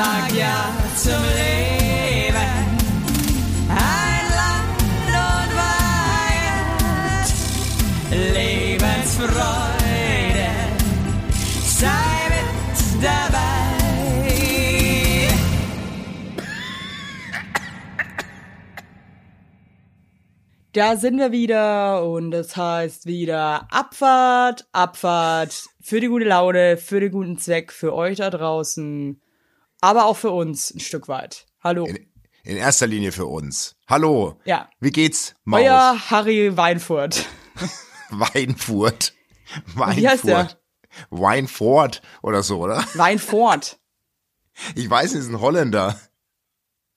sag ja zum Leben. Ein Land und Weihend, Lebensfreude, sei mit dabei. Da sind wir wieder und es heißt wieder Abfahrt, Abfahrt für die gute Laune, für den guten Zweck, für euch da draußen, aber auch für uns ein Stück weit. Hallo. In, in erster Linie für uns. Hallo. Ja. Wie geht's, Maus? Euer Harry Weinfurt. Weinfurt. Weinfurt. Wie heißt der? Weinfurt oder so, oder? Weinfurt. Ich weiß nicht, ist ein Holländer.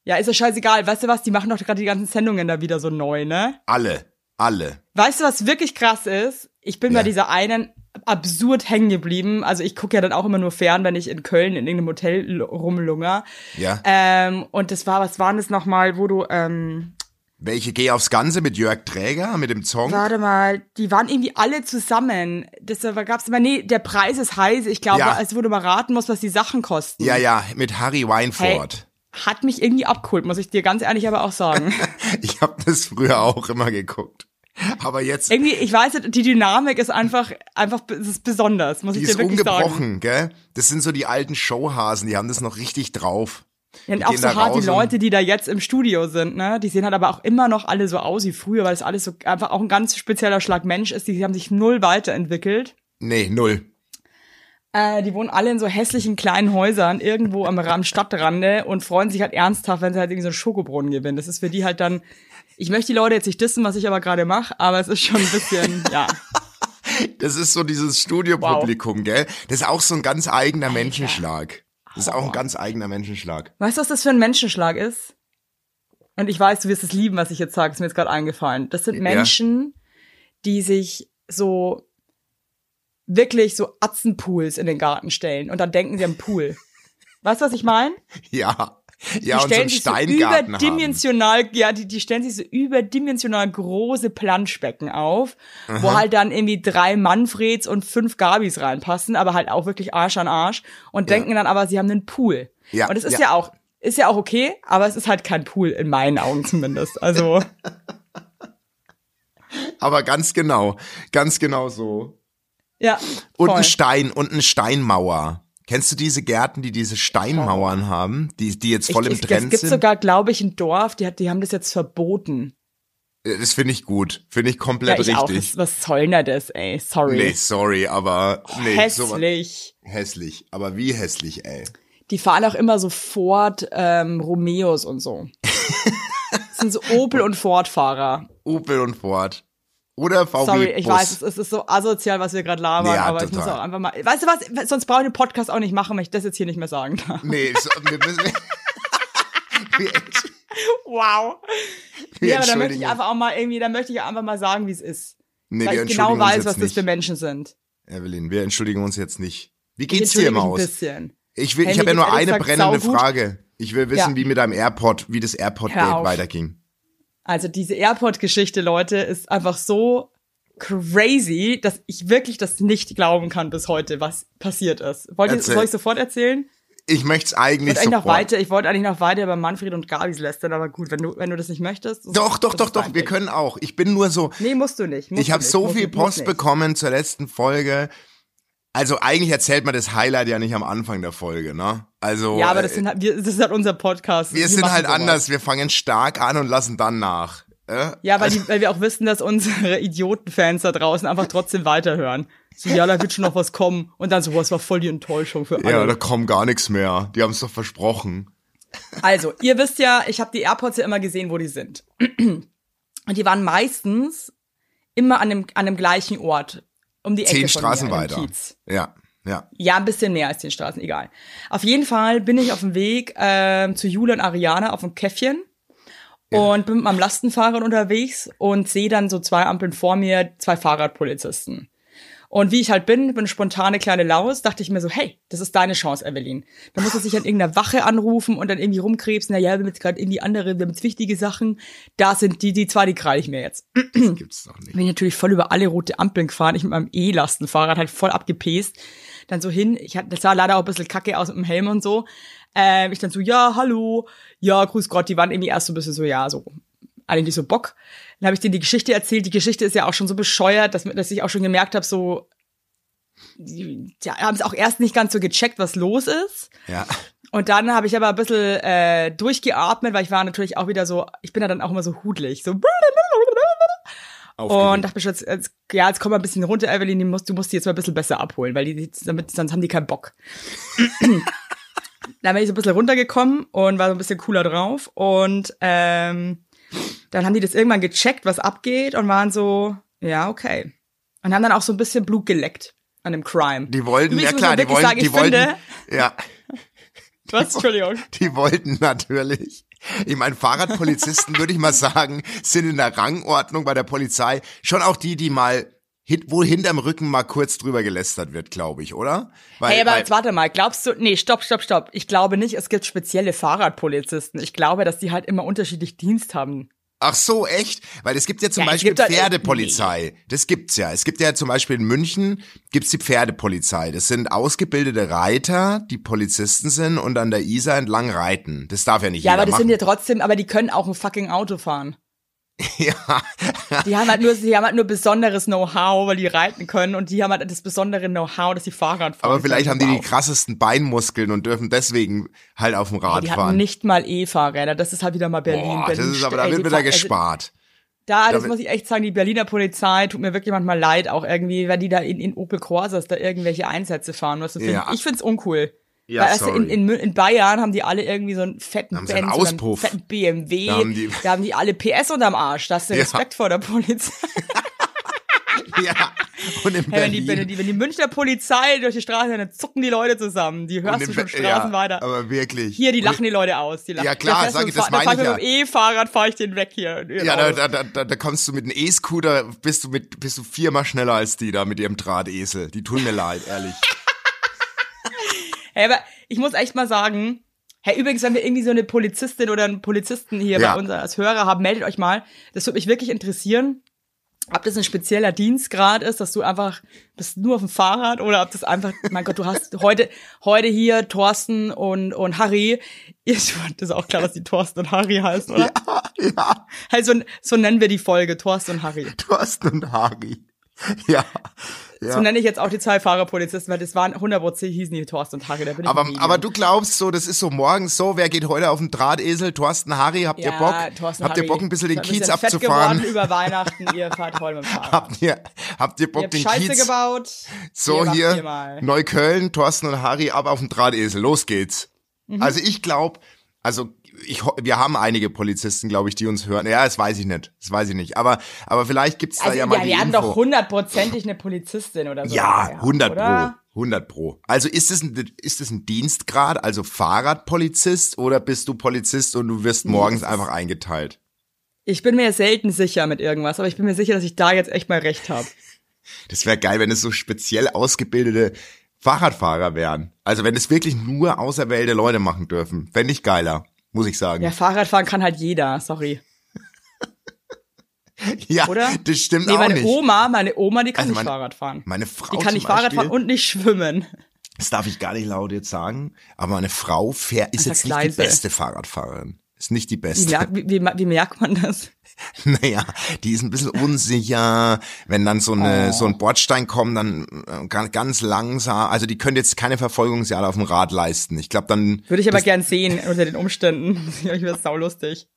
Ja, ist ja scheißegal. Weißt du was? Die machen doch gerade die ganzen Sendungen da wieder so neu, ne? Alle. Alle. Weißt du, was wirklich krass ist? Ich bin Ja. bei dieser einen absurd hängen geblieben. Also ich gucke ja dann auch immer nur fern, wenn ich in Köln in irgendeinem Hotel rumlunger. Ja. Ähm, und das war, was waren das nochmal, wo du, ähm, Welche Geh aufs Ganze mit Jörg Träger, mit dem Song? warte mal, die waren irgendwie alle zusammen. Das gab's immer, nee, der Preis ist heiß. Ich glaube, Ja. als wo du mal raten musst, was die Sachen kosten. Ja, ja, mit Harry Weinfurt. Hat mich irgendwie abgeholt, muss ich dir ganz ehrlich aber auch sagen. Ich habe das früher auch immer geguckt. Aber jetzt, irgendwie, ich weiß nicht, die Dynamik ist einfach, einfach, es ist besonders, muss die ich dir ist wirklich sagen. ungebrochen, gell? Das sind so die alten Showhasen, die haben das noch richtig drauf. Ja, und Die auch so hart die Leute, die da jetzt im Studio sind, ne? Die sehen halt aber auch immer noch alle so aus wie früher, weil es alles so einfach auch ein ganz spezieller Schlag Mensch ist. Die haben sich null weiterentwickelt. Nee, null. Äh, die wohnen alle in so hässlichen kleinen Häusern irgendwo am, am Stadtrande und freuen sich halt ernsthaft, wenn sie halt irgendwie so einen Schokobrunnen gewinnen. Das ist für die halt dann. Ich möchte die Leute jetzt nicht dissen, was ich aber gerade mache, aber es ist schon ein bisschen, ja. Das ist so dieses Studiopublikum, gell? Das ist auch so ein ganz eigener Menschenschlag. Das ist auch ein ganz eigener Menschenschlag. Weißt du, was das für ein Menschenschlag ist? Und ich weiß, du wirst es lieben, was ich jetzt sage, ist mir jetzt gerade eingefallen. Das sind Ja. Menschen, die sich so wirklich so Atzenpools in den Garten stellen und dann denken sie am Pool. Weißt du, was ich meine? Ja. Ja, die und so sich so Steingarten haben. überdimensional, ja, die, die stellen sich so überdimensional große Planschbecken auf, wo halt dann irgendwie drei Manfreds und fünf Gabis reinpassen, aber halt auch wirklich Arsch an Arsch und Ja. denken dann aber, sie haben einen Pool. Ja, Und es ist ja. ja. auch, ist ja auch okay, aber es ist halt kein Pool, in meinen Augen zumindest. Also, Aber ganz genau. Ganz genau so. ja. Und voll. ein Stein und eine Steinmauer. Kennst du diese Gärten, die diese Steinmauern haben, die, die jetzt voll ich, im ich, Es Trend gibt sind? sogar, glaube ich, ein Dorf, die, hat, die haben das jetzt verboten. das finde ich gut. Finde ich Ja, komplett ich auch. richtig. Was, was soll denn das, ey? Sorry. Nee, sorry, aber nee, Hässlich. hässlich. Aber wie hässlich, ey. Die fahren auch immer so Ford ähm, Romeos und so. Das sind so Opel und Ford-Fahrer. Opel und Ford. Oder VW Sorry, ich Bus. weiß, es ist, es ist so asozial, was wir gerade labern, Ja, aber ich muss total. auch einfach mal. Weißt du was? Sonst brauche ich den Podcast auch nicht machen, wenn ich das jetzt hier nicht mehr sagen darf. Nee, so, wir müssen. wir, Wow. wir Ja, aber da möchte ich einfach auch mal irgendwie, da möchte ich einfach mal sagen, wie es ist. Nee, weil wir ich genau weiß, was das nicht. für Menschen sind. Evelyn, wir entschuldigen uns jetzt nicht. Wie geht's dir, mich ein Maus? bisschen. Ich will, ich habe ja nur eine brennende saugut. Frage. Ich will wissen, Ja. wie mit deinem AirPod, wie das AirPod-Date weiterging. Also diese Airport-Geschichte, Leute, ist einfach so crazy, dass ich wirklich das nicht glauben kann bis heute, was passiert ist. Wollt ihr, soll ich sofort erzählen? Ich möchte es Ich eigentlich wollte eigentlich noch weiter, ich wollte eigentlich noch weiter über Manfred und Gabis lästern, aber gut, wenn du, wenn du das nicht möchtest. Doch, doch, doch, doch, wir können auch. Ich bin nur so, Nee, musst du nicht. Musst ich habe so viel Post bekommen zur letzten Folge. Also eigentlich erzählt man das Highlight ja nicht am Anfang der Folge, ne? Also Ja, aber das, äh, sind halt, wir, das ist halt unser Podcast. wir sind machen halt sowas. anders. Wir fangen stark an und lassen dann nach. Äh? Ja, weil, die, weil wir auch wissen, dass unsere Idiotenfans da draußen einfach trotzdem weiterhören. So, ja, da wird schon noch was kommen. Und dann so, was war voll die Enttäuschung für alle. Ja, da kommt gar nichts mehr. Die haben es doch versprochen. Also, ihr wisst ja, ich habe die AirPods ja immer gesehen, wo die sind. Und die waren meistens immer an dem, an dem gleichen Ort. Um die Ecke Zehn Straßen mir, weiter. Kiez. Ja, ja. Ja, ein bisschen mehr als zehn Straßen, egal. Auf jeden Fall bin ich auf dem Weg ähm, zu Jule und Ariana auf dem Käffchen und bin mit meinem Lastenfahrrad unterwegs und sehe dann so zwei Ampeln vor mir, zwei Fahrradpolizisten. Und wie ich halt bin, bin spontane kleine Laus, dachte ich mir so, hey, das ist deine Chance, Evelyn. Da muss er sich an irgendeiner Wache anrufen und dann irgendwie rumkrebsen, na ja, wir haben jetzt gerade irgendwie andere, wir haben jetzt wichtige Sachen. Da sind die, die zwei, die kreile ich mir jetzt. Das gibt's doch nicht. Bin ich natürlich voll über alle rote Ampeln gefahren. Ich mit meinem E-Lastenfahrrad halt voll abgepest. Dann so hin. Ich hatte, das sah leider auch ein bisschen kacke aus mit dem Helm und so. Ähm, ich dann so, ja, hallo, ja, grüß Gott, die waren irgendwie erst so ein bisschen so, ja, so, eigentlich so Bock. Dann habe ich denen die Geschichte erzählt. Die Geschichte ist ja auch schon so bescheuert, dass, dass ich auch schon gemerkt habe, so, die, die haben es auch erst nicht ganz so gecheckt, was los ist. Ja. Und dann habe ich aber ein bisschen äh, durchgeatmet, weil ich war natürlich auch wieder so, ich bin ja dann auch immer so hudlig, so Aufgeregt. und dachte mir schon, jetzt, jetzt, ja, jetzt komm mal ein bisschen runter, Evelyn, du musst, du musst die jetzt mal ein bisschen besser abholen, weil die, damit, sonst haben die keinen Bock. dann bin ich so ein bisschen runtergekommen und war so ein bisschen cooler drauf und ähm, dann haben die das irgendwann gecheckt, was abgeht und waren so, ja, okay. Und haben dann auch so ein bisschen Blut geleckt an dem Crime. Die wollten, ja klar, die wollten, sagen, die wollten, finde- ja, Was? Entschuldigung. die wollten natürlich. Ich meine, Fahrradpolizisten, würde ich mal sagen, sind in der Rangordnung bei der Polizei schon auch die, die mal hit, wo hinterm Rücken mal kurz drüber gelästert wird, glaube ich, oder? Weil, Hey, aber weil, jetzt warte mal, glaubst du, nee, stopp, stopp, stopp. Ich glaube nicht, es gibt spezielle Fahrradpolizisten. Ich glaube, dass die halt immer unterschiedlich Dienst haben. Ach so, echt? Weil es gibt ja zum Ja, Beispiel Pferdepolizei. Das gibt's ja. Es gibt ja zum Beispiel in München gibt's die Pferdepolizei. Das sind ausgebildete Reiter, die Polizisten sind und an der Isar entlang reiten. Das darf ja nicht Ja, jeder aber das machen. sind ja trotzdem, aber die können auch ein fucking Auto fahren. ja. Die haben halt nur, die haben halt nur besonderes Know-how, weil die reiten können und die haben halt das besondere Know-how, dass sie Fahrrad fahren. Aber vielleicht haben die die krassesten Beinmuskeln und dürfen deswegen halt auf dem Rad Die hatten fahren. nicht mal E-Fahrräder. Das ist halt wieder mal Berlin. Boah, Berlin das ist aber, da wird die wieder also, gespart. Da, das muss ich echt sagen, die Berliner Polizei tut mir wirklich manchmal leid, auch irgendwie, wenn die da in, in Opel Corsas da irgendwelche Einsätze fahren. Was du Ja. find, ich find's uncool. Ja, Weil du, in, in, in Bayern haben die alle irgendwie so einen fetten haben einen Benz einen Auspuff. fetten BMW. Da haben die- da haben die alle PS unterm Arsch. Da hast du Ja. Respekt vor der Polizei. ja. Und in Hey, wenn, die, wenn, die, wenn die Münchner Polizei durch die Straße rennt, dann zucken die Leute zusammen. Die und hörst du schon Straßen ja, weiter. Aber wirklich. Hier, die Und- lachen die Leute aus. Die lachen. Ja, klar, Da sag ich, das meine ich mit dem E-Fahrrad fahre ich den weg hier. Ja, da, da, da, da, da kommst du mit einem E-Scooter, bist du mit, bist du viermal schneller als die da mit ihrem Drahtesel. Die tun mir leid, ehrlich. Hey, aber ich muss echt mal sagen, hey, übrigens, wenn wir irgendwie so eine Polizistin oder einen Polizisten hier Ja. bei uns als Hörer haben, meldet euch mal. Das würde mich wirklich interessieren, ob das ein spezieller Dienstgrad ist, dass du einfach bist nur auf dem Fahrrad oder ob das einfach, mein Gott, du hast heute, heute hier Thorsten und, und Harry. Ihr, das ist auch klar, dass die Thorsten und Harry heißen, oder? ja, Hey, so, so nennen wir die Folge, Thorsten und Harry. Thorsten und Harry. Ja. Ja. So nenne ich jetzt auch die zwei Fahrerpolizisten, weil das waren 100% hießen die Thorsten und Harry. Da bin ich aber, Medium. aber du glaubst so, das ist so morgens so, wer geht heute auf den Drahtesel? Thorsten, Harry, habt ihr Ja, Bock? Thorsten, habt ihr. Bock, ein bisschen den Kiez fett abzufahren? geworden über Weihnachten, ihr fahrt heute mit dem Fahrrad. Habt ihr, habt ihr Ihr Bock, habt den Scheiße Kiez? gebaut. So Ihr hier, ihr mal. Neukölln, Thorsten und Harry ab auf den Drahtesel. Los geht's. Mhm. Also ich glaube, also ich, wir haben einige Polizisten, glaube ich, die uns hören. Ja, das weiß ich nicht. Das weiß ich nicht. Aber, aber vielleicht gibt's da Also, ja ja, mal die wir haben Info. doch hundertprozentig eine Polizistin oder so. ja, dabei, 100 oder? pro. 100 pro. Also ist es ein, ist es ein Dienstgrad, also Fahrradpolizist oder bist du Polizist und du wirst morgens einfach eingeteilt? Ich bin mir selten sicher mit irgendwas, aber ich bin mir sicher, dass ich da jetzt echt mal recht habe. Das wäre geil, wenn es so speziell ausgebildete Fahrradfahrer wären. Also wenn es wirklich nur auserwählte Leute machen dürfen. Fände ich geiler, muss ich sagen. Ja, Fahrradfahren kann halt jeder, sorry. Ja, Oder? das stimmt Nee, auch meine nicht. Oma, meine Oma, die kann Also nicht meine- Fahrrad fahren. Meine Frau Die kann nicht Fahrrad Beispiel, fahren und nicht schwimmen. das darf ich gar nicht laut jetzt sagen, aber meine Frau fährt, ist jetzt nicht leise. die beste Fahrradfahrerin. Ist nicht die beste. wie, wie, wie merkt man das? Naja, die ist ein bisschen unsicher. Wenn dann so eine Oh. so ein Bordstein kommt, dann äh, ganz, ganz langsam. Also die können jetzt keine Verfolgungsjahre auf dem Rad leisten. Ich glaube, dann Würde ich aber gern sehen unter den Umständen. ich wäre saulustig.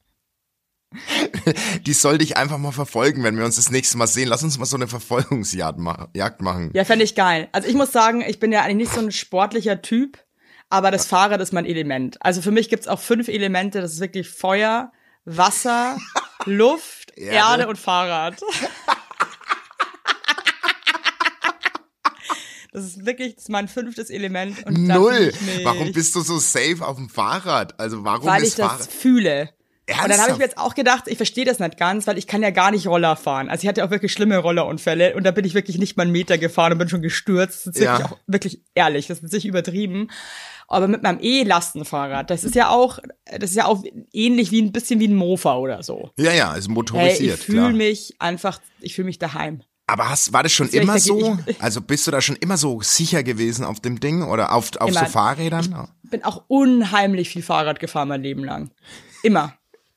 die sollte ich einfach mal verfolgen, wenn wir uns das nächste Mal sehen. Lass uns mal so eine Verfolgungsjagd ma Jagd machen. Ja, fände ich geil. Also ich muss sagen, ich bin ja eigentlich nicht so ein sportlicher Typ, aber das Fahrrad ist mein Element. Also für mich gibt's auch fünf Elemente. Das ist wirklich Feuer, Wasser, Luft, Erde. Erde und Fahrrad. Das ist wirklich das ist mein fünftes Element. Null. Warum bist du so safe auf dem Fahrrad? Also warum Weil ich ist das Fahrrad? Fühle. Und dann habe ich Ernsthaft? mir jetzt auch gedacht, ich verstehe das nicht ganz, weil ich kann ja gar nicht Roller fahren. Also ich hatte auch wirklich schlimme Rollerunfälle und da bin ich wirklich nicht mal einen Meter gefahren und bin schon gestürzt. Das ist Ja. wirklich auch wirklich ehrlich, das ist nicht übertrieben. Aber mit meinem E-Lastenfahrrad, das ist ja auch, das ist ja auch ähnlich wie ein bisschen wie ein Mofa oder so. Ja, ja, ist Hey, motorisiert, ich fühle mich einfach, ich fühle mich daheim. Aber hast, war das schon Deswegen immer denke so? ich- Also bist du da schon immer so sicher gewesen auf dem Ding oder auf, auf so Immer. Fahrrädern? bin auch unheimlich viel Fahrrad gefahren mein Leben lang. Immer.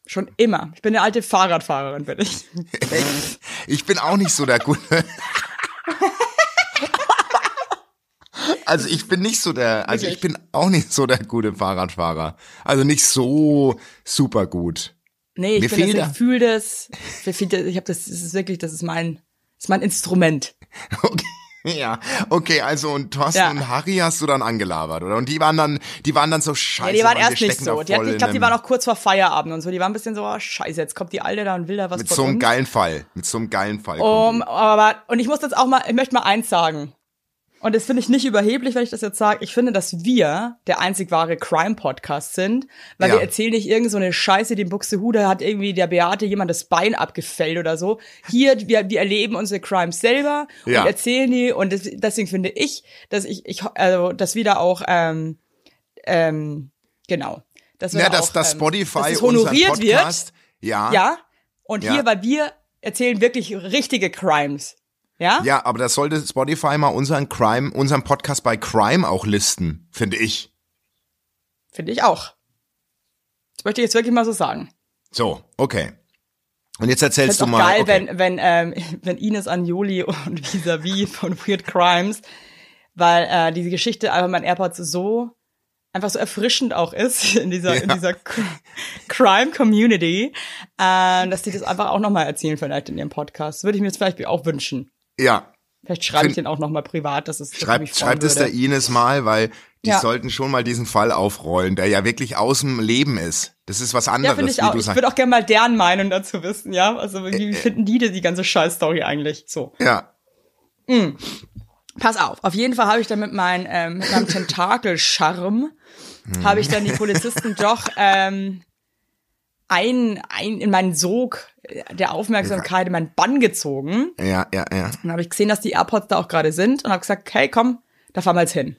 Schon immer. Ich bin eine alte Fahrradfahrerin, bin ich. Ich bin auch nicht so der gute. Also ich bin nicht so der, also ich bin auch nicht so der gute Fahrradfahrer. Also nicht so super gut. Nee, ich Mir bin das, fehlt ich fühle das. Ich, ich habe das, das ist wirklich, das ist mein, das ist mein Instrument. Okay. Ja, okay, also und Thorsten Ja. und Harry hast du dann angelabert, oder? Und die waren dann, die waren dann so scheiße. Ja, die waren erst nicht so. Die hatten, ich glaube, die waren auch kurz vor Feierabend und so. Die waren ein bisschen so, oh, scheiße, jetzt kommt die Alte da und will da was mit so einem geilen Fall, mit so einem geilen Fall. Um, aber, und ich muss jetzt auch mal, ich möchte mal eins sagen. Und das finde ich nicht überheblich, wenn ich das jetzt sage. Ich finde, dass wir der einzig wahre Crime-Podcast sind, weil Ja. wir erzählen nicht irgend so eine Scheiße, die in Buxtehude hat irgendwie der Beate jemand das Bein abgefällt oder so. Hier, wir, wir erleben unsere Crimes selber Ja. und erzählen die und das, deswegen finde ich, dass ich, ich also, dass wir da auch, ähm, ähm, genau. Dass wir ja, da dass, auch, dass ähm, Spotify dass es unseren honoriert wird. Podcast, ja, Ja. Und Ja. hier, weil wir erzählen wirklich richtige Crimes. Ja? ja, aber das sollte Spotify mal unseren Crime, unseren Podcast bei Crime auch listen, finde ich. Finde ich auch. Das möchte ich jetzt wirklich mal so sagen. So, okay. Und jetzt erzählst du mal. geil, okay. wenn, wenn, ähm, wenn Ines Anjoli und Vis-a-vis von Weird Crimes, weil äh, diese Geschichte einfach mein AirPods so einfach so erfrischend auch ist in dieser, in Ja. dieser Cr- Crime Community, äh, dass die das einfach auch nochmal erzählen vielleicht in ihrem Podcast. Würde ich mir jetzt vielleicht auch wünschen. Ja, Vielleicht schreibe ich den auch nochmal privat, dass es ich schreibt, es der. Ines mal, weil die Ja. sollten schon mal diesen Fall aufrollen, der ja wirklich aus dem Leben ist. Das ist was Ja, anderes, finde ich auch. Ich würde auch gerne mal deren Meinung dazu wissen, ja. Also Äh, wie finden die denn die ganze Scheißstory eigentlich? So. ja, Pass auf, auf jeden Fall habe ich dann mit, mein, ähm, mit meinem Tentakelscharm habe ich dann die Polizisten doch ähm, ein, ein in meinen Sog der Aufmerksamkeit in meinen Bann gezogen. ja, ja, ja. Und dann habe ich gesehen, dass die AirPods da auch gerade sind und habe gesagt, hey, komm, da fahren wir jetzt hin.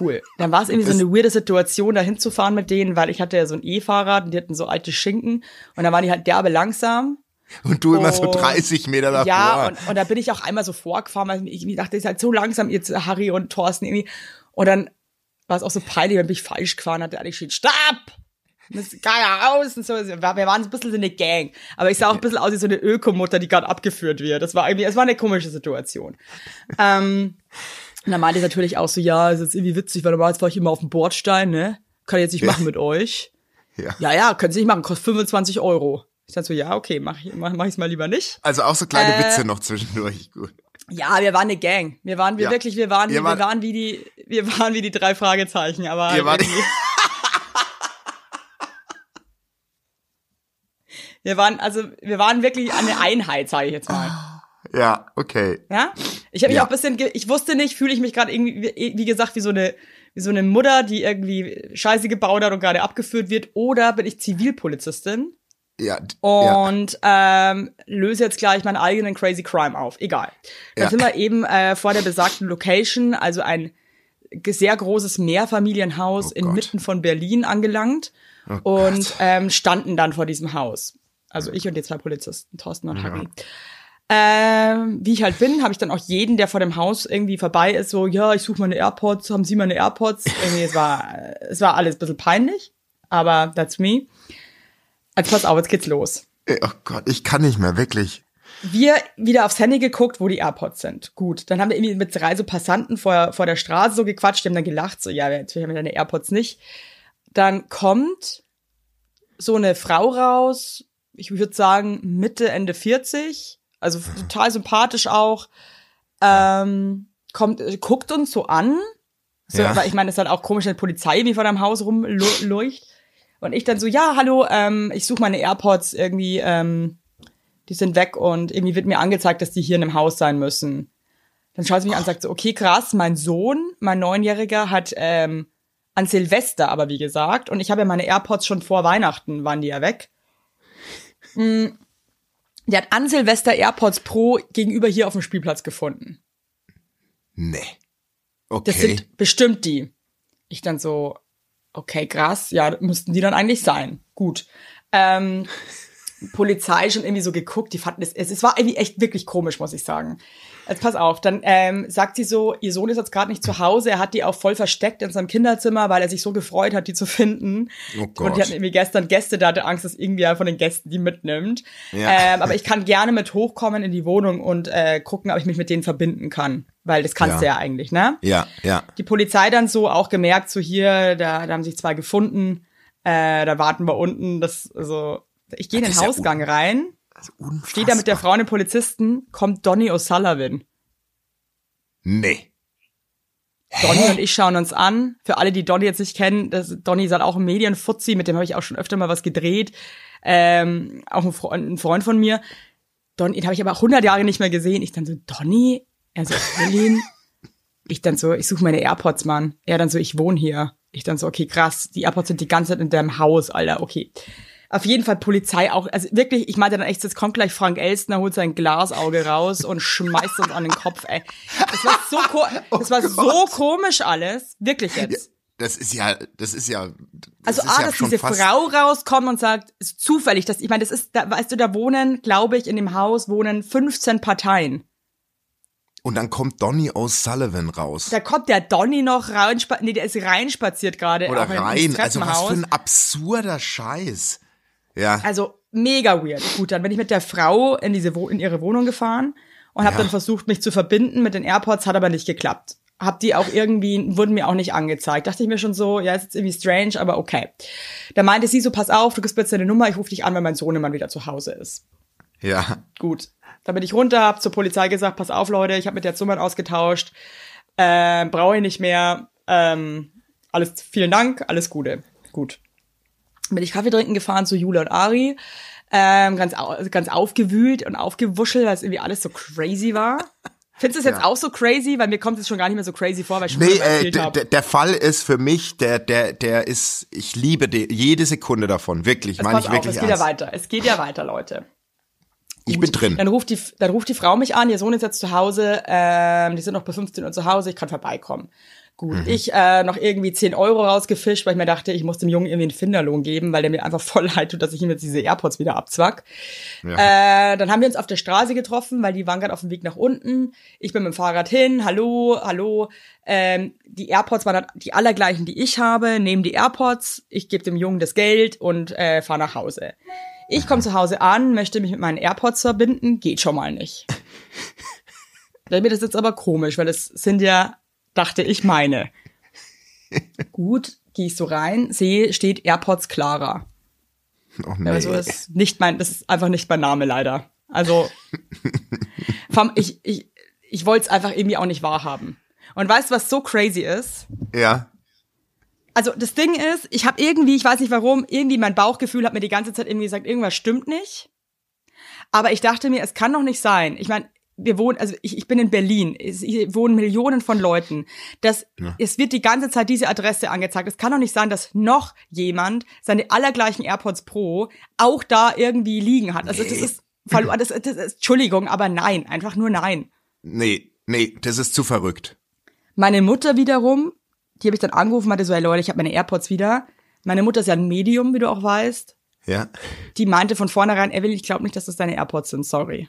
Cool. Dann war es irgendwie so eine weirde Situation, da hinzufahren mit denen, weil ich hatte ja so ein E-Fahrrad und die hatten so alte Schinken und dann waren die halt derbe langsam. Und du immer so Und- 30 Meter davor. Ja, und, und da bin ich auch einmal so vorgefahren, weil ich dachte, ist halt so langsam jetzt Harry und Thorsten irgendwie. Und dann war es auch so peinlich, wenn ich falsch gefahren hatte, alle geschrien, stopp! Das ja raus und so. Wir waren ein bisschen so eine Gang. Aber ich sah auch ein bisschen aus wie so eine Ökomutter, die gerade abgeführt wird. Das war irgendwie, es war eine komische Situation. ähm, und dann meinte ich natürlich auch so, ja, ist jetzt irgendwie witzig, weil normalerweise fahre ich immer auf dem Bordstein, ne? Kann ich jetzt nicht machen mit euch. Ja. Ja, ja, können Sie nicht machen, kostet 25 Euro. Ich dachte so, ja, okay, mach ich, mach, mach ich's mal lieber nicht. Also auch so kleine Äh, Witze noch zwischendurch. Gut. Ja, wir waren eine Gang. Wir waren, wir Ja. wirklich, wir waren, Ihr wir wart- waren wie die, wir waren wie die drei Fragezeichen, aber Ihr halt wart- irgendwie- wir waren, also, wir waren wirklich eine Einheit, sage ich jetzt mal. Ja, okay. Ja? Ich habe mich Ja. auch ein bisschen, ge- ich wusste nicht, fühle ich mich gerade irgendwie, wie, wie gesagt, wie so eine, wie so eine Mutter, die irgendwie Scheiße gebaut hat und gerade abgeführt wird, oder bin ich Zivilpolizistin Ja, d- ja. und ähm, löse jetzt gleich meinen eigenen Crazy Crime auf. Egal. Dann Ja. sind wir eben äh, vor der besagten Location, also ein sehr großes Mehrfamilienhaus Oh inmitten von Berlin angelangt Oh und ähm, standen dann vor diesem Haus. Also ich und die zwei Polizisten, Thorsten und Harry. Ähm, wie ich halt bin, habe ich dann auch jeden, der vor dem Haus irgendwie vorbei ist, so, ja, ich suche meine AirPods, haben Sie meine AirPods? Irgendwie, es war, es war alles ein bisschen peinlich, aber that's me. Also pass auf, jetzt geht's los. Oh Gott, ich kann nicht mehr, wirklich. Wir wieder aufs Handy geguckt, wo die AirPods sind. Gut, dann haben wir irgendwie mit drei so Passanten vor, vor der Straße so gequatscht, die haben dann gelacht, so, ja, natürlich haben wir deine AirPods nicht. Dann kommt so eine Frau raus, ich würde sagen Mitte, Ende 40, also total sympathisch auch, ähm, kommt, guckt uns so an, so, Ja. weil ich meine, es ist halt auch komisch, wenn die Polizei wie vor deinem Haus rumleucht. Und ich dann so, ja, hallo, ähm, ich suche meine AirPods irgendwie, ähm, die sind weg und irgendwie wird mir angezeigt, dass die hier in einem Haus sein müssen. Dann schaut sie mich an und sagt so, okay, krass, mein Sohn, mein Neunjähriger, hat ähm, an Silvester aber wie gesagt, und ich habe ja meine AirPods schon vor Weihnachten, waren die ja weg. Mm, Der hat an Silvester AirPods Pro gegenüber hier auf dem Spielplatz gefunden. Nee. Das Okay. sind bestimmt die. Ich dann so, okay, krass, ja, müssten die dann eigentlich sein. Gut. Ähm, Polizei schon irgendwie so geguckt, die fanden es, es war irgendwie echt wirklich komisch, muss ich sagen. Jetzt pass auf, dann ähm, sagt sie so, ihr Sohn ist jetzt gerade nicht zu Hause, er hat die auch voll versteckt in seinem Kinderzimmer, weil er sich so gefreut hat, die zu finden. Oh Gott. Und die hatten irgendwie gestern Gäste, da hatte Angst, dass irgendwie einer von den Gästen die mitnimmt. Ja. Ähm, aber ich kann gerne mit hochkommen in die Wohnung und äh, gucken, ob ich mich mit denen verbinden kann. Weil das kannst Ja. du ja eigentlich, ne? Ja, ja. die Polizei dann so auch gemerkt, so hier, da, da haben sich zwei gefunden, äh, da warten wir unten, das, also, ich gehe in den ist ja Hausgang rein, unfassbar. stehe da mit der Frau und dem Polizisten, kommt Donny O'Sullivan. Nee. Donny und ich schauen uns an. Für alle, die Donny jetzt nicht kennen, das, Donny ist halt auch ein Medienfuzzi, mit dem habe ich auch schon öfter mal was gedreht. Ähm, auch ein Freund, ein Freund von mir. Donny, den habe ich aber 100 Jahre nicht mehr gesehen. Ich dann so, Donny? Er so, Berlin? Ich dann so, ich suche meine AirPods, Mann. Er dann so, ich wohne hier. Ich dann so, okay, krass, die AirPods sind die ganze Zeit in deinem Haus, Alter, okay. Auf jeden Fall Polizei auch, also wirklich, ich meinte dann echt, jetzt kommt gleich Frank Elstner, holt sein Glasauge raus und schmeißt uns an den Kopf, ey. Das war so, ko das war so komisch alles, wirklich jetzt. Das ist ja, das ist ja. Das Also ist A, ja dass diese Frau rauskommt und sagt, ist zufällig, dass ich meine, das ist, da, weißt du, da wohnen, glaube ich, in dem Haus wohnen 15 Parteien. Und dann kommt Donny O'Sullivan raus. Da kommt der Donny noch rein, nee, der ist reinspaziert gerade. Oder rein. Also was für ein absurder Scheiß. Ja. Also mega weird. Gut, dann bin ich mit der Frau in diese in ihre Wohnung gefahren und habe Ja. dann versucht, mich zu verbinden mit den AirPods, hat aber nicht geklappt. Hab die auch irgendwie, wurden mir auch nicht angezeigt. Dachte ich mir schon so, ja, ist jetzt irgendwie strange, aber okay. Da meinte sie so, pass auf, du gibst mir jetzt deine Nummer, ich rufe dich an, wenn mein Sohnemann wieder zu Hause ist. Ja. Gut. Dann bin ich runter, hab zur Polizei gesagt, pass auf, Leute, ich habe mit der Zummern ausgetauscht, ähm, brauche ich nicht mehr. Ähm, alles, vielen Dank, alles Gute. Gut. Bin ich Kaffee trinken gefahren zu Jule und Ari. Ähm, ganz, au ganz aufgewühlt und aufgewuschelt, weil es irgendwie alles so crazy war. Findest du es jetzt Ja. auch so crazy? Weil mir kommt es schon gar nicht mehr so crazy vor, weil ich schon Nee, äh, der Fall ist für mich, der, der, der ist, ich liebe die, jede Sekunde davon, wirklich, Jetzt meine ich auf, wirklich es geht ja ernst. weiter. Es geht ja weiter, Leute. Ich bin drin. Dann ruft die, dann ruft die Frau mich an, ihr Sohn ist jetzt zu Hause, ähm, die sind noch bis 15 Uhr zu Hause, ich kann vorbeikommen. Gut, Mhm. ich äh, noch irgendwie 10 Euro rausgefischt, weil ich mir dachte, ich muss dem Jungen irgendwie einen Finderlohn geben, weil der mir einfach voll leid tut, dass ich ihm jetzt diese AirPods wieder abzwack. Äh, dann haben wir uns auf der Straße getroffen, weil die waren gerade auf dem Weg nach unten. Ich bin mit dem Fahrrad hin, hallo, hallo. Ähm, die AirPods waren dann die allergleichen, die ich habe, nehmen die AirPods, ich gebe dem Jungen das Geld und äh, fahre nach Hause. Ich komme zu Hause an, möchte mich mit meinen AirPods verbinden, geht schon mal nicht. Mir das jetzt aber komisch, weil das sind ja, dachte ich, meine. Gut, gehe ich so rein, sehe, steht AirPods Clara. Oh, nee. Also das ist nicht mein, das ist einfach nicht mein Name leider. Also ich, ich, ich wollte es einfach irgendwie auch nicht wahrhaben. Und weißt du, was so crazy ist? ja. Also das Ding ist, ich habe irgendwie, ich weiß nicht warum, irgendwie mein Bauchgefühl hat mir die ganze Zeit irgendwie gesagt, irgendwas stimmt nicht. Aber ich dachte mir, es kann doch nicht sein. Ich meine, wir wohnen, also ich, ich bin in Berlin, hier wohnen Millionen von Leuten. Das, Es wird die ganze Zeit diese Adresse angezeigt. Es kann doch nicht sein, dass noch jemand seine allergleichen AirPods Pro auch da irgendwie liegen hat. Also das Nee. ist verloren. Das, das ist, Entschuldigung, aber nein, einfach nur nein. Nee, nee, das ist zu verrückt. Meine Mutter wiederum, die habe ich dann angerufen, meinte so, hey Leute, ich habe meine AirPods wieder. Meine Mutter ist ja ein Medium, wie du auch weißt. Ja. Die meinte von vornherein, Evelyn, ich glaube nicht, dass das deine AirPods sind, sorry.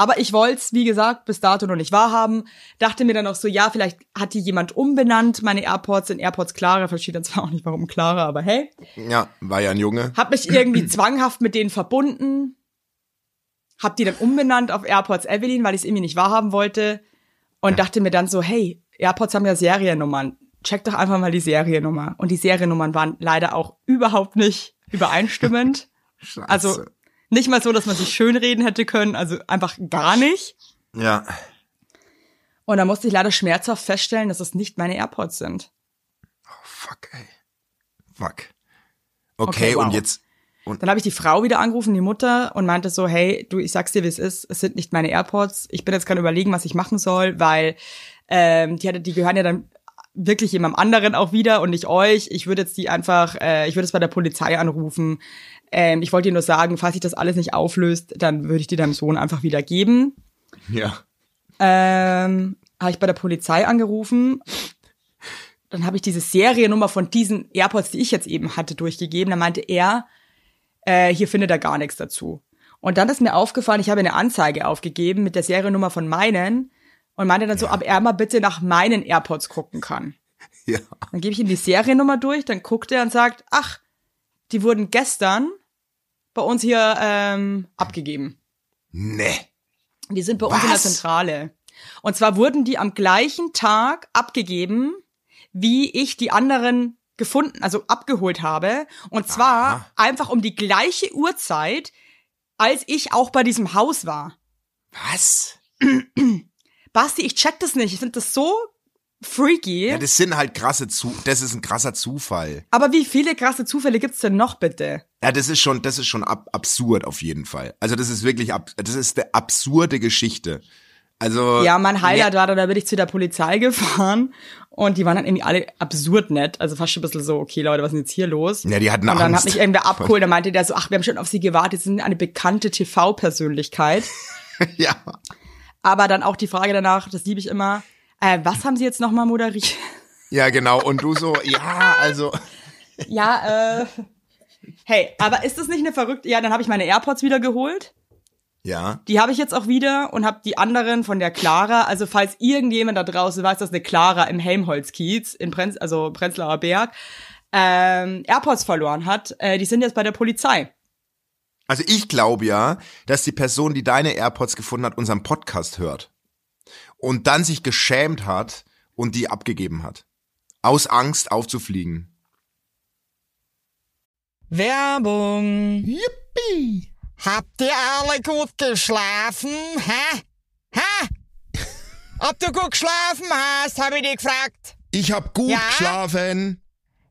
Aber ich wollte wie gesagt, bis dato noch nicht wahrhaben. Dachte mir dann auch so, ja, vielleicht hat die jemand umbenannt, meine AirPods in AirPods Clara. Verstehe dann zwar auch nicht, warum Clara, aber hey. Ja, war ja ein Junge. Hab mich irgendwie zwanghaft mit denen verbunden. Hab die dann umbenannt auf AirPods Evelyn, weil ich es irgendwie nicht wahrhaben wollte. Und dachte mir dann so, hey, AirPods haben ja Seriennummern. Check doch einfach mal die Seriennummer. Und die Seriennummern waren leider auch überhaupt nicht übereinstimmend. Also nicht mal so, dass man sich schönreden hätte können, also einfach gar nicht. Ja. Und da musste ich leider schmerzhaft feststellen, dass es nicht meine AirPods sind. Fuck, ey. Fuck. Okay, Okay, wow. und jetzt. Und Dann habe ich die Frau wieder angerufen, die Mutter, und meinte so, hey, du, ich sag's dir, wie es ist, es sind nicht meine AirPods. Ich bin jetzt gerade überlegen, was ich machen soll, weil ähm, die, hatte, die gehören ja dann wirklich jemandem anderen auch wieder und nicht euch. Ich würde jetzt die einfach, äh, ich würde es bei der Polizei anrufen. Ähm, ich wollte dir nur sagen, falls sich das alles nicht auflöst, dann würde ich die deinem Sohn einfach wieder geben. ja. ähm, habe ich bei der Polizei angerufen. Dann habe ich diese Seriennummer von diesen AirPods, die ich jetzt eben hatte, durchgegeben. Da meinte er, äh, hier findet er gar nichts dazu. Und dann ist mir aufgefallen, ich habe eine Anzeige aufgegeben mit der Seriennummer von meinen und meinte dann so, ob er mal bitte nach meinen AirPods gucken kann. Ja. Dann gebe ich ihm die Seriennummer durch, dann guckt er und sagt, ach, die wurden gestern bei uns hier ähm, abgegeben. Nee. Die sind bei uns in der Was? Zentrale. Und zwar wurden die am gleichen Tag abgegeben, wie ich die anderen gefunden, also abgeholt habe. Und zwar Aha. einfach um die gleiche Uhrzeit, als ich auch bei diesem Haus war. Was? Basti, ich check das nicht. Ich finde das so freaky. Ja, das sind halt krasse Zu, das ist ein krasser Zufall. Aber wie viele krasse Zufälle gibt's denn noch bitte? Ja, das ist schon, das ist schon ab, absurd auf jeden Fall. Also das ist wirklich, ab, das ist eine absurde Geschichte. Also Ja, mein Highlight war, da da bin ich zu der Polizei gefahren und die waren dann irgendwie alle absurd nett. Also fast schon ein bisschen so, okay Leute, was ist denn jetzt hier los? Ja, die hatten Und dann Angst. hat mich irgendwer abgeholt, dann meinte der so, ach, wir haben schon auf sie gewartet, sie sind eine bekannte TV-Persönlichkeit. ja, Aber dann auch die Frage danach, das liebe ich immer, äh, was haben sie jetzt nochmal moderiert? ja genau. Und du so, ja, also ja, äh, hey, aber ist das nicht eine verrückte, ja, dann habe ich meine AirPods wieder geholt. ja, Die habe ich jetzt auch wieder und habe die anderen von der Clara. Also falls irgendjemand da draußen weiß, dass eine Clara im Helmholtz-Kiez, in Prenz, also Prenzlauer Berg, ähm, AirPods verloren hat, äh, die sind jetzt bei der Polizei. Also ich glaube ja, dass die Person, die deine AirPods gefunden hat, unseren Podcast hört. Und dann sich geschämt hat und die abgegeben hat. Aus Angst aufzufliegen. Werbung. Yippie! Habt ihr alle gut geschlafen? Hä? Hä? Ob du gut geschlafen hast, habe ich dich gefragt. Ich hab gut Ja? geschlafen.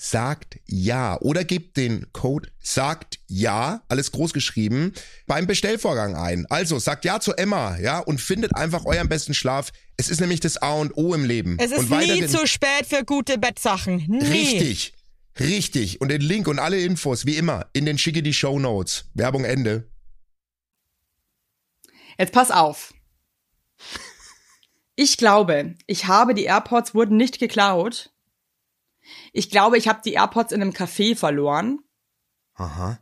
sagt ja oder gebt den Code sagt ja, alles groß geschrieben, beim Bestellvorgang ein. Also sagt ja zu Emma, ja, und findet einfach euren besten Schlaf. Es ist nämlich das A und O im Leben. Es ist und nie zu spät für gute Bettsachen. Nie. Richtig. Richtig. Und den Link und alle Infos, wie immer, in den schicke die Show Notes. Werbung Ende. Jetzt pass auf. Ich glaube, ich habe die AirPods wurden nicht geklaut. Ich glaube, ich habe die AirPods in einem Café verloren. Aha.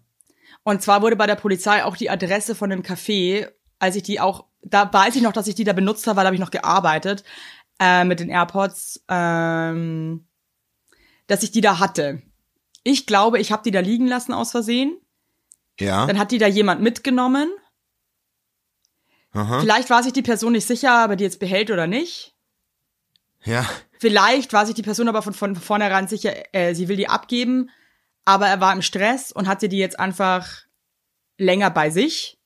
Und zwar wurde bei der Polizei auch die Adresse von dem Café, als ich die auch, da weiß ich noch, dass ich die da benutzt habe, weil da habe ich noch gearbeitet äh, mit den AirPods, ähm, dass ich die da hatte. Ich glaube, ich habe die da liegen lassen aus Versehen. Ja. Dann hat die da jemand mitgenommen. Aha. Vielleicht war sich die Person nicht sicher, ob er die jetzt behält oder nicht. Ja. Vielleicht war sich die Person aber von, von vornherein sicher, äh, sie will die abgeben, aber er war im Stress und hatte die jetzt einfach länger bei sich.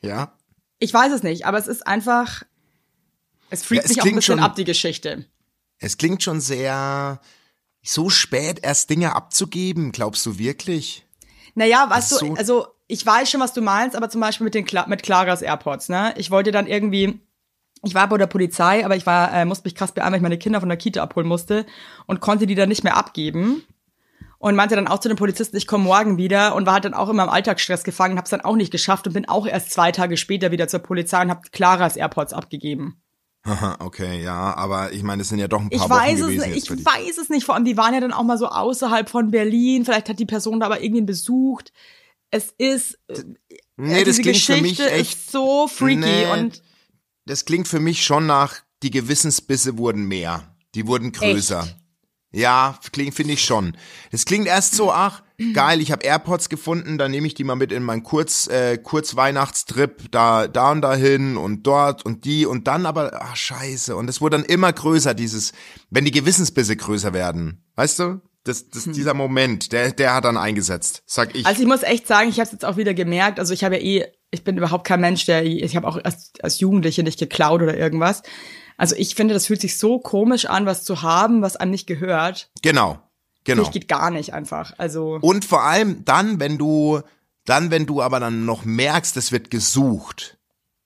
Ja. Ich weiß es nicht, aber es ist einfach, es freakt Ja, mich auch ein bisschen schon- ab, die Geschichte. Es klingt schon sehr so spät erst Dinge abzugeben, glaubst du wirklich? Naja, weißt Das du, also ich weiß schon, was du meinst, aber zum Beispiel mit den Cla mit Claras AirPods, ne? Ich wollte dann irgendwie, ich war bei der Polizei, aber ich war, äh, musste mich krass beeilen, weil ich meine Kinder von der Kita abholen musste und konnte die dann nicht mehr abgeben. Und meinte dann auch zu den Polizisten, ich komme morgen wieder und war halt dann auch immer im Alltagsstress gefangen, hab's dann auch nicht geschafft und bin auch erst zwei Tage später wieder zur Polizei und hab Claras AirPods abgegeben. Haha, okay, ja, aber ich meine, es sind ja doch ein paar Ich Wochen weiß es gewesen für ich weiß es nicht. Vor allem, die waren ja dann auch mal so außerhalb von Berlin. Vielleicht hat die Person da aber irgendwen besucht. Es ist, äh, Nee, das diese Geschichte ist so freaky Nee. und das klingt für mich schon nach, die Gewissensbisse wurden mehr. Die wurden größer. Echt? Ja, klingt, finde ich schon. Das klingt erst so, ach, geil, ich habe AirPods gefunden, dann nehme ich die mal mit in meinen Kurz, äh, Kurzweihnachtstrip, da, da und dahin und dort und die und dann aber, ach, scheiße. Und es wurde dann immer größer, dieses, wenn die Gewissensbisse größer werden. Weißt du? Das, das, dieser Moment, der, der hat dann eingesetzt, sag ich. Also ich muss echt sagen, ich habe es jetzt auch wieder gemerkt. Also ich habe ja eh, ich bin überhaupt kein Mensch, der, ich habe auch als, als Jugendliche nicht geklaut oder irgendwas. Also ich finde, das fühlt sich so komisch an, was zu haben, was einem nicht gehört. genau, genau. Das geht gar nicht einfach. Also Und vor allem dann, wenn du, dann, wenn du aber dann noch merkst, es wird gesucht,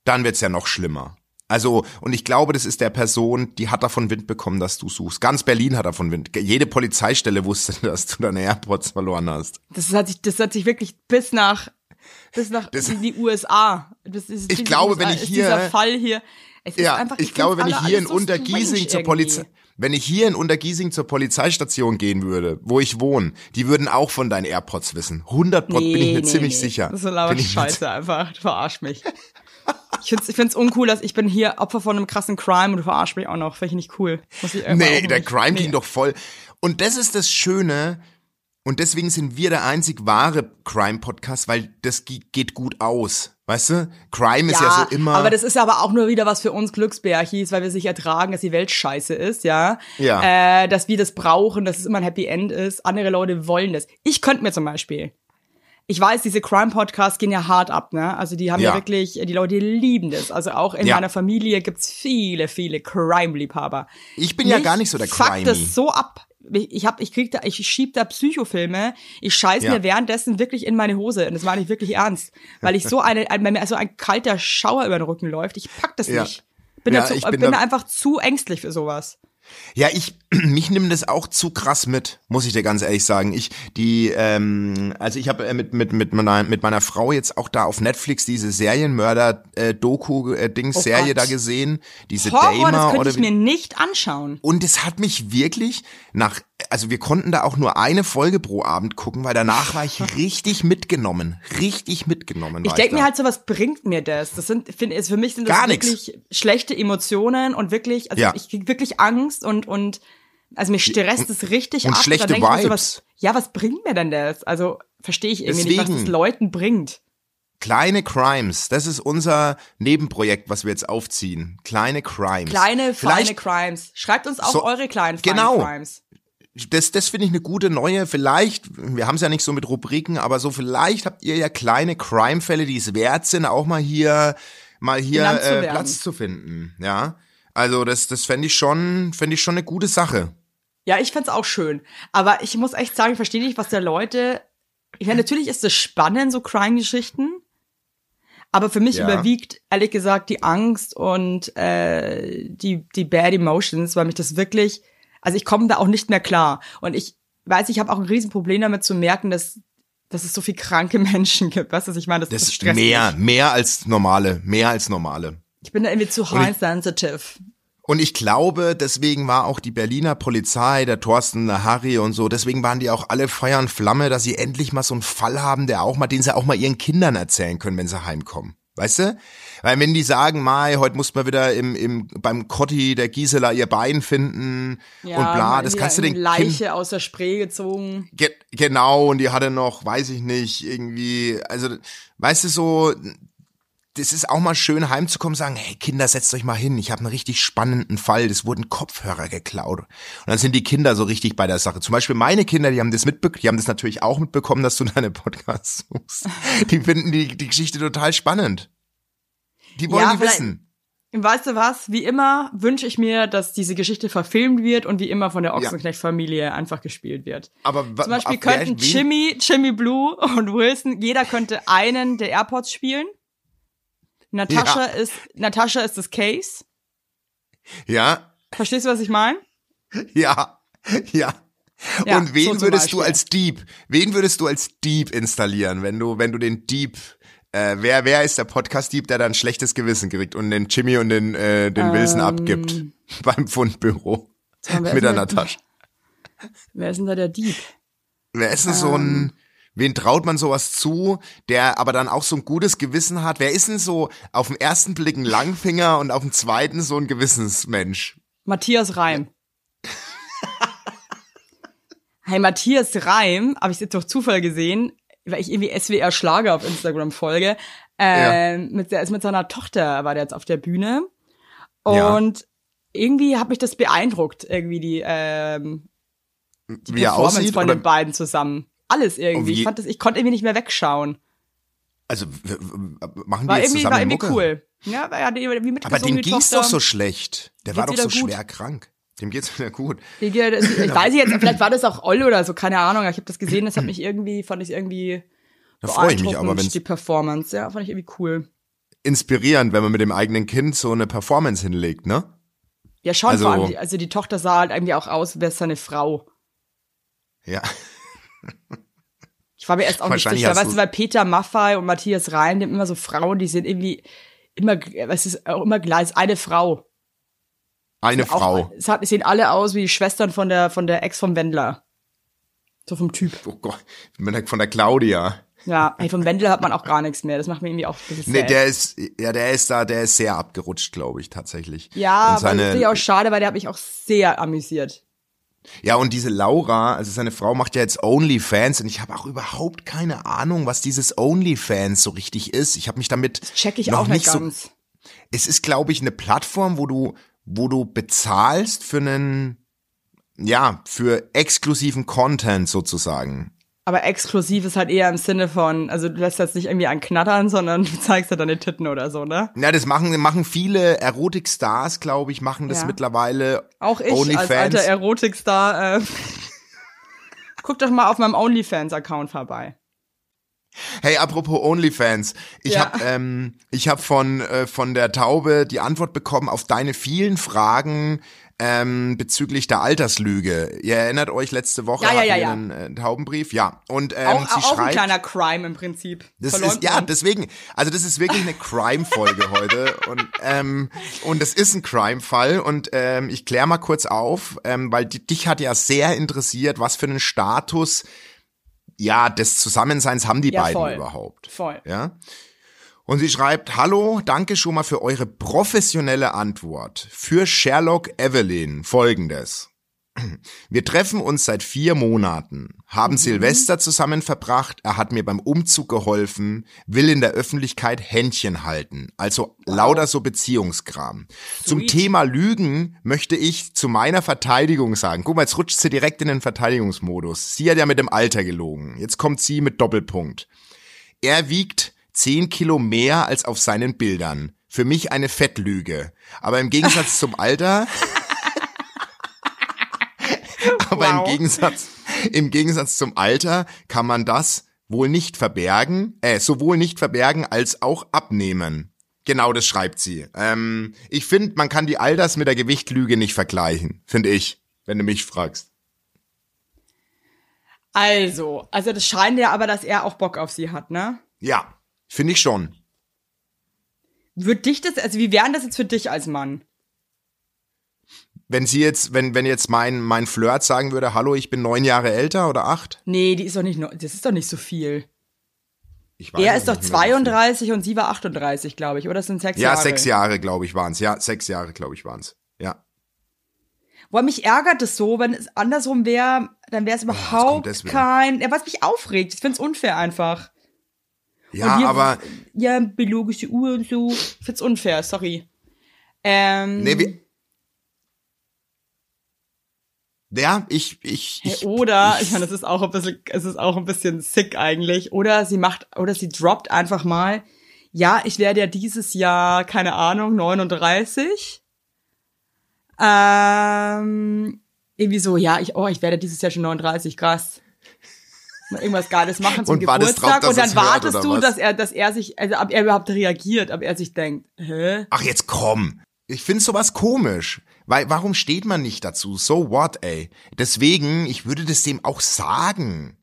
dann wird's ja noch schlimmer. Also, und ich glaube, das ist der Person, die hat davon Wind bekommen, dass du suchst. Ganz Berlin hat davon Wind. Jede Polizeistelle wusste, dass du deine AirPods verloren hast. das hat sich, das hat sich wirklich bis nach, bis nach Das- in die USA. Das ist, Ich glaube, wenn USA ich ist hier- Dieser Fall hier. Es ist Ja, einfach, ich glaube, wenn ich hier in so Untergiesing zur Polizei, wenn ich hier in Untergiesing zur Polizeistation gehen würde, wo ich wohne, die würden auch von deinen AirPods wissen. 100 Prozent bin ich mir ziemlich sicher. Das ist ich mir Scheiße einfach. Du verarsch mich. Ich find's, ich find's uncool, dass ich bin hier Opfer von einem krassen Crime und du verarsch mich auch noch. Finde ich nicht cool. Muss ich Nee, der Crime nee. ging doch voll. Und das ist das Schöne. Und deswegen sind wir der einzig wahre Crime-Podcast, weil das ge- geht gut aus. Weißt du? Crime ist ja so immer. aber das ist ja aber auch nur wieder was für uns Glücksbärchis, weil wir sich ertragen, dass die Welt scheiße ist, ja. Ja. Äh, dass wir das brauchen, dass es immer ein Happy End ist. Andere Leute wollen das. Ich könnte mir zum Beispiel. Ich weiß, diese Crime-Podcasts gehen ja hart ab, ne? Also die haben ja, Ja. wirklich, die Leute lieben das. Also auch in Ja. meiner Familie gibt's viele, viele Crime-Liebhaber. ich bin ja Mich gar nicht so der fuckt Crimey. das so ab. Ich hab, ich krieg da, ich schieb da Psychofilme. Ich scheiß Ja. mir währenddessen wirklich in meine Hose. Und das meine ich wirklich ernst. Weil ich so eine, ein, mir so ein kalter Schauer über den Rücken läuft. Ich pack das Ja. nicht. Bin, Ja, da, zu, ich bin, bin da- einfach zu ängstlich für sowas. Ja, ich, mich nimmt das auch zu krass mit, muss ich dir ganz ehrlich sagen. Ich, die, ähm, also ich habe äh, mit, mit, mit, meiner, mit meiner Frau jetzt auch da auf Netflix diese Serienmörder-Doku-Dings-Serie Oh Gott. da gesehen. Diese Horror, das Damer könnte oder ich mir nicht anschauen. Und es hat mich wirklich nach, also wir konnten da auch nur eine Folge pro Abend gucken, weil danach war ich richtig mitgenommen. Richtig mitgenommen. Ich denke mir halt so, was bringt mir das? Das sind, finde ist für mich sind das Gar nix. wirklich schlechte Emotionen und wirklich, also Ja. ich krieg wirklich Angst und und also mir stresst es richtig und ab. schlechte Dann mir so, Vibes. was, ja, was bringt mir denn das? Also verstehe ich irgendwie nicht, was Deswegen. das Leuten bringt. Kleine Crimes, das ist unser Nebenprojekt, was wir jetzt aufziehen. Kleine Crimes. Kleine, feine Vielleicht- Crimes. Schreibt uns auch So- eure kleinen, feinen Genau. Crimes. das, das finde ich eine gute neue, vielleicht, wir haben es ja nicht so mit Rubriken, aber so vielleicht habt ihr ja kleine Crime-Fälle, die es wert sind, auch mal hier, mal hier äh. Platz zu finden. Ja. Also das, das fände ich schon, fände ich schon eine gute Sache. Ja, ich find's auch schön. Aber ich muss echt sagen, ich verstehe nicht, was der Leute. Ich meine, natürlich ist es spannend, so Crime-Geschichten. Aber für mich Ja. überwiegt, ehrlich gesagt, die Angst und äh, die, die Bad Emotions, weil mich das wirklich, also ich komme da auch nicht mehr klar. Und ich weiß, ich habe auch ein Riesenproblem damit zu merken, dass, dass es so viel kranke Menschen gibt. Weißt du, ich meine? Das, Das das ist stresst mehr, mich. mehr als normale, mehr als normale. Ich bin da irgendwie zu high sensitive. Und ich glaube, deswegen war auch die Berliner Polizei, der Thorsten, der Harry und so, deswegen waren die auch alle Feuer und Flamme, dass sie endlich mal so einen Fall haben, der auch mal, den sie auch mal ihren Kindern erzählen können, wenn sie heimkommen. Weißt du? Weil wenn die sagen, Mai, heute muss man wieder im, im, beim Kotti der Gisela ihr Bein finden und bla, das kannst du den Leiche aus der Spree gezogen. Ge genau, und die hatte noch, weiß ich nicht, irgendwie, also, weißt du, so, das ist auch mal schön heimzukommen und sagen, hey Kinder, setzt euch mal hin, ich habe einen richtig spannenden Fall, das wurden Kopfhörer geklaut. Und dann sind die Kinder so richtig bei der Sache. Zum Beispiel meine Kinder, die haben das mitbekommen, die haben das natürlich auch mitbekommen, dass du deine Podcasts suchst. Die finden die, die Geschichte total spannend. Die wollen Ja, die wissen. Weißt du was? Wie immer wünsche ich mir, dass diese Geschichte verfilmt wird und wie immer von der Ochsenknecht-Familie einfach gespielt wird. Aber Zum Beispiel könnten Jimmy, Jimmy Blue und Wilson, jeder könnte einen der AirPods spielen. Natascha Ja. ist, Natascha ist das Case. Ja, Verstehst du, was ich meine? Ja, ja. Ja, Und wen so würdest du als Dieb, wen würdest du als Dieb installieren, wenn du, wenn du den Dieb Äh, wer, wer ist der Podcast-Dieb, der dann schlechtes Gewissen kriegt und den Jimmy und den, äh, den Wilson abgibt beim Fundbüro Ähm. mit der- Tasche? Wer ist denn da der Dieb? Wer ist denn so ein, wen traut man sowas zu, der aber dann auch so ein gutes Gewissen hat? Wer ist denn so auf den ersten Blick ein Langfinger und auf den zweiten so ein Gewissensmensch? Matthias Reim. hey, Matthias Reim, habe ich jetzt durch Zufall gesehen, weil ich irgendwie SWR Schlager auf Instagram folge. Ähm, mit, der ist mit seiner Tochter war der jetzt auf der Bühne. Ja. Und irgendwie hat mich das beeindruckt, irgendwie die, ähm, die Wie er Performance aussieht? von den beiden zusammen. Alles irgendwie. Ich fand das, ich konnte irgendwie nicht mehr wegschauen. also machen die War jetzt irgendwie, zusammen war irgendwie Mucke? cool. Ja, war ja wie mitgesungen, Aber dem ging's Tochter. doch so schlecht. Der war doch so gut? schwer krank. Dem geht's wieder gut. Ich, ich weiß jetzt, vielleicht war das auch Oll oder so, keine Ahnung. Ich habe das gesehen, das hat mich irgendwie, fand ich irgendwie Da freue ich mich aber, wenn die Performance. Ja, fand ich irgendwie cool. inspirierend, wenn man mit dem eigenen Kind so eine Performance hinlegt, ne? Ja, schon Also- vor allem, die, also die Tochter sah halt irgendwie auch aus, wäre seine Frau. Ja. Ich war mir erst auch nicht sicher, weißt du- weil Peter Maffay und Matthias Reim, die haben immer so Frauen, die sind irgendwie immer, was ist auch immer gleich, eine Frau. Eine Auch, Frau. Es hat, es sehen alle aus wie die Schwestern von der, von der Ex vom Wendler. So vom Typ. Oh Gott, von der Claudia. Ja, ey, vom Wendler hat man auch gar nichts mehr. Das macht mir irgendwie auch ein bisschen Nee, der ist, ja, der ist da, der ist sehr abgerutscht, glaube ich, tatsächlich. Ja, aber das finde ich auch schade, weil der hat mich auch sehr amüsiert. Ja, und diese Laura, also seine Frau macht ja jetzt OnlyFans und ich habe auch überhaupt keine Ahnung, was dieses OnlyFans so richtig ist. Ich habe mich damit Check ich noch auch nicht so. ganz. Es ist, glaube ich, eine Plattform, wo du, wo du bezahlst für einen, ja, für exklusiven Content sozusagen. Aber exklusiv ist halt eher im Sinne von, also du lässt jetzt nicht irgendwie einen knattern, sondern du zeigst ja deine Titten oder so, ne? Ja, das machen, machen viele Erotikstars, glaube ich, machen das Ja. mittlerweile. Auch ich als OnlyFans. alter Erotikstar. Äh, guck doch mal auf meinem OnlyFans-Account vorbei. Hey, apropos OnlyFans, ich Ja. hab, ähm, ich hab von äh, von der Taube die Antwort bekommen auf deine vielen Fragen ähm, bezüglich der Alterslüge. Ihr erinnert euch letzte Woche Ja, ja, hatten ja, wir ja. einen äh, Taubenbrief, ja. Und ähm, Auch, sie auch ein schreibt, kleiner Crime im Prinzip. das ist ja deswegen, also das ist wirklich eine Crime-Folge heute und ähm, und das ist ein Crime-Fall und ähm, ich klär mal kurz auf, ähm, weil die, dich hat ja sehr interessiert, was für einen Status ja des Zusammenseins haben die Ja, beiden voll. überhaupt. Voll. Ja. Und sie schreibt, hallo, danke schon mal für eure professionelle Antwort. Für Sherlock Evelyn folgendes. Wir treffen uns seit vier Monaten, haben Silvester zusammen verbracht, er hat mir beim Umzug geholfen, will in der Öffentlichkeit Händchen halten, also lauter so Beziehungskram. Zum Sweet. Thema Lügen möchte ich zu meiner Verteidigung sagen, guck mal, jetzt rutscht sie direkt in den Verteidigungsmodus. Sie hat ja mit dem Alter gelogen, jetzt kommt sie mit Doppelpunkt. Er wiegt 10 Kilo mehr als auf seinen Bildern. Für mich eine Fettlüge. Aber im Gegensatz zum Alter. aber im Wow. Gegensatz, im Gegensatz zum Alter kann man das wohl nicht verbergen, äh, sowohl nicht verbergen als auch abnehmen. Genau, das schreibt sie. Ähm, ich finde, man kann die Alters mit der Gewichtlüge nicht vergleichen, finde ich, wenn du mich fragst. Also, also das scheint ja aber, dass er auch Bock auf sie hat, ne? Ja, finde ich schon. Wird dich das, also wie wären das jetzt für dich als Mann? Wenn sie jetzt, wenn, wenn jetzt mein, mein Flirt sagen würde, hallo, ich bin neun Jahre älter oder acht? Nee, die ist doch nicht, das ist doch nicht so viel. Ich weiß Er es ist doch nicht mehr, wie viel. 32 und sie war 38, glaube ich, oder? Das sind sechs Ja, Jahre. sechs Jahre, glaube ich, waren's. Ja, sechs Jahre, glaube ich, waren's. Ja. Boah, mich ärgert es so, wenn es andersrum wäre, dann wäre es kommt überhaupt wieder. kein, ja, was mich aufregt. Ich find's unfair einfach. Ja, aber, Ja, biologische Uhr und so. Ich find's unfair, sorry. Ähm, nee, wir, ja, ich, ich, hey, ich oder, ich meine, das ist auch ein bisschen, es ist auch ein bisschen sick eigentlich. Oder sie macht, oder sie droppt einfach mal, ja, ich werde ja dieses Jahr, keine Ahnung, 39. Ähm, irgendwie so, ja, ich, oh, ich werde dieses Jahr schon 39, krass. Irgendwas Geiles machen zum Und Geburtstag drauf, und dann hört, wartest du, was? dass er, dass er sich, also ob er überhaupt reagiert, ob er sich denkt, hä? Ach, jetzt komm. Ich finde sowas komisch. Weil, warum steht man nicht dazu? So what, ey? Deswegen, ich würde das dem auch sagen.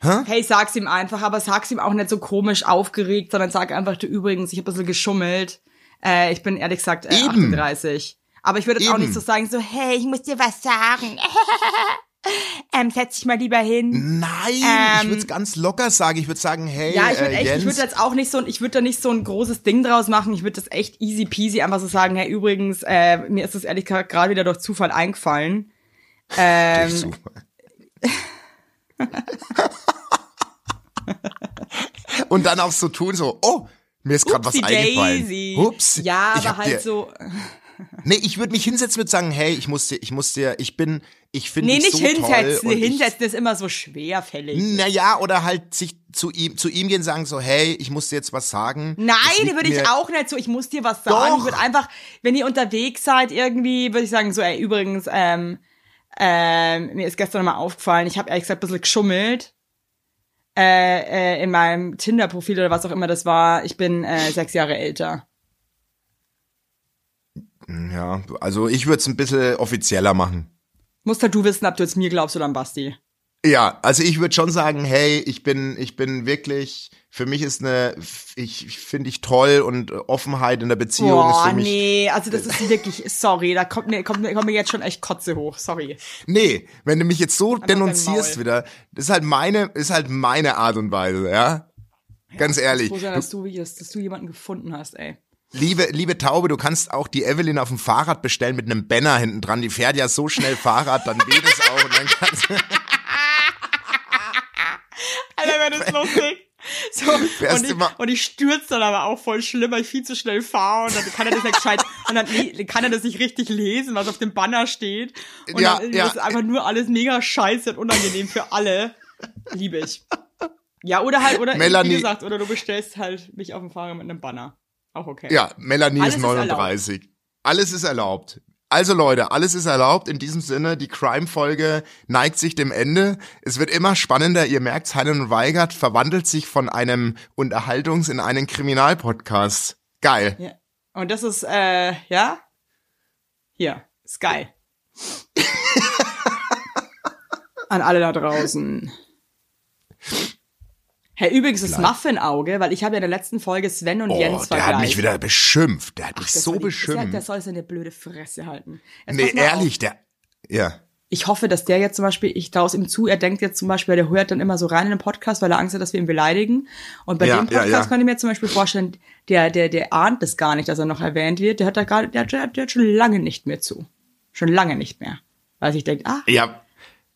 Hey, sag's ihm einfach, aber sag's ihm auch nicht so komisch aufgeregt, sondern sag einfach, du übrigens, ich habe ein bisschen geschummelt. Äh, ich bin ehrlich gesagt äh, Eben. 38. Aber ich würde auch nicht so sagen, so, hey, ich muss dir was sagen. ähm, setz dich mal lieber hin. Nein, ich Ähm, würde es ganz locker sagen. Ich würde sagen, hey, Ja, ich würde äh, Jens, ich würde jetzt auch nicht so, ich würde da nicht so ein großes Ding draus machen. Ich würde das echt easy peasy einfach so sagen, hey, übrigens, äh, mir ist das ehrlich gesagt gerade wieder durch Zufall eingefallen. Ähm, Super. Und dann auch so tun, so, oh, mir ist gerade was eingefallen. Daisy. Ups. Ja, ich aber halt dir, so. Nee, ich würde mich hinsetzen und sagen, hey, ich muss dir, ich muss dir, ich bin, ich finde Nee, dich nicht so hinsetzen. toll. und ich- hinsetzen ist immer so schwerfällig. Naja, oder halt sich zu ihm, zu ihm gehen sagen so, hey, ich muss dir jetzt was sagen. Nein, würde ich auch nicht so. Ich muss dir was sagen. Doch. Ich würde einfach, wenn ihr unterwegs seid, irgendwie, würde ich sagen, so, ey, übrigens, ähm, ähm, mir ist gestern mal aufgefallen, ich habe ehrlich gesagt ein bisschen geschummelt. Äh, äh, in meinem Tinder-Profil oder was auch immer das war. Ich bin äh, sechs Jahre älter. Ja, also ich würde es ein bisschen offizieller machen. Musst halt du wissen, ob du jetzt mir glaubst oder an Basti. Ja, also ich würde schon sagen, hey, ich bin, ich bin wirklich, für mich ist eine, ich, ich finde ich toll und Offenheit in der Beziehung ist Boah, für mich. nee, also das ist wirklich, sorry, da kommt mir, kommt mir, kommt mir jetzt schon echt Kotze hoch, sorry. Nee, wenn du mich jetzt so dein denunzierst wieder, das ist halt meine, ist halt meine Art und Weise, ja? Ganz ehrlich. Froh sein, Du, dass du, dass du jemanden gefunden hast, ey. Liebe, liebe Taube, du kannst auch die Evelyn auf dem Fahrrad bestellen mit einem Banner hinten dran. Die fährt ja so schnell Fahrrad, dann geht es auch und dann kannst Alter, wäre das lustig. So, und ich, und ich stürze dann aber auch voll schlimm, weil ich viel zu schnell fahre und dann kann er das nicht gescheit, und dann kann er das nicht richtig lesen, was auf dem Banner steht. Und Ja, dann ja. das ist einfach nur alles mega scheiße und unangenehm für alle. Liebe ich. Ja, oder halt, oder Melanie- wie gesagt, oder du bestellst halt mich auf dem Fahrrad mit einem Banner. Auch okay. Ja, Melanie Alles ist ist 39. alles ist erlaubt. Also Leute, alles ist erlaubt. In diesem Sinne, die Crime-Folge neigt sich dem Ende. Es wird immer spannender. Ihr merkt, Heinen und Weigert verwandelt sich von einem Unterhaltungs- in einen Kriminalpodcast. Geil. Ja. Und das ist, äh, ja? Hier, ist geil. An alle da draußen. Hey, übrigens das Muffin-Auge, weil ich habe ja in der letzten Folge Sven und Oh, Jens der vergleicht. hat mich wieder beschimpft. Der hat mich Das so soll die- Der, beschimpft. der soll seine blöde Fresse halten. Jetzt nee, ehrlich, Auf. der. Ja. Ich hoffe, dass der jetzt zum Beispiel, ich traue es ihm zu, er denkt jetzt zum Beispiel, der hört dann immer so rein in den Podcast, weil er Angst hat, dass wir ihn beleidigen. Und bei Ja, dem Podcast ja, ja. kann ich mir zum Beispiel vorstellen, der, der, der ahnt es gar nicht, dass er noch erwähnt wird. Der hat da gerade, der, der, der hat schon lange nicht mehr zu. Schon lange nicht mehr. Weil sich denkt, ah, Ja,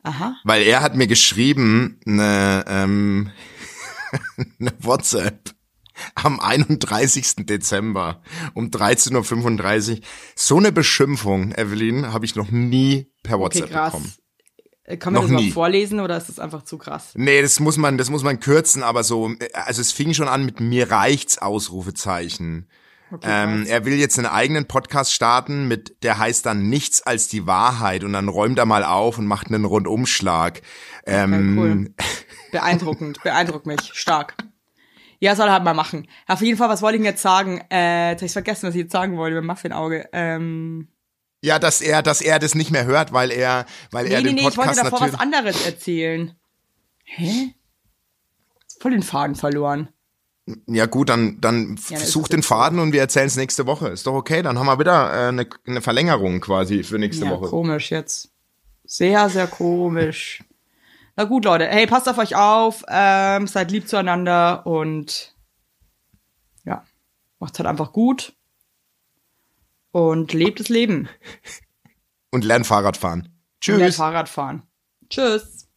aha. weil er hat mir geschrieben, eine, ähm, eine WhatsApp am 31. Dezember um 13.35 Uhr. So eine Beschimpfung, Evelyn, habe ich noch nie per Okay, WhatsApp krass. bekommen. Äh, Kann man Noch das noch nie. vorlesen oder ist das einfach zu krass? Nee, das muss man, das muss man kürzen, aber so, also es fing schon an mit mir reicht's Ausrufezeichen. Ähm, er will jetzt einen eigenen Podcast starten mit, der heißt dann nichts als die Wahrheit und dann räumt er mal auf und macht einen Rundumschlag. Ähm, cool. Beeindruckend, beeindruckt mich, stark. Ja, soll er halt mal machen. Auf jeden Fall, was wollte ich denn jetzt sagen? Äh, jetzt hab ich vergessen, was ich jetzt sagen wollte mit dem Muffin-Auge. Ähm, Ja, dass er, dass er das nicht mehr hört, weil er, weil er nee, nee, den nee, ich wollte Podcast davor was anderes erzählen. Hä? Voll den Faden verloren. Ja gut, dann, dann Ja, such den. Faden und wir erzählen es nächste Woche. Ist doch okay. Dann haben wir wieder äh, eine, eine Verlängerung quasi für nächste Ja, Woche. komisch jetzt. Sehr, sehr komisch. Na gut, Leute. Hey, passt auf euch auf. Ähm, seid lieb zueinander und ja, macht's halt einfach gut. Und lebt das Leben. Und lern Fahrrad fahren. Und lernt Tschüss. Fahrrad fahren. Tschüss.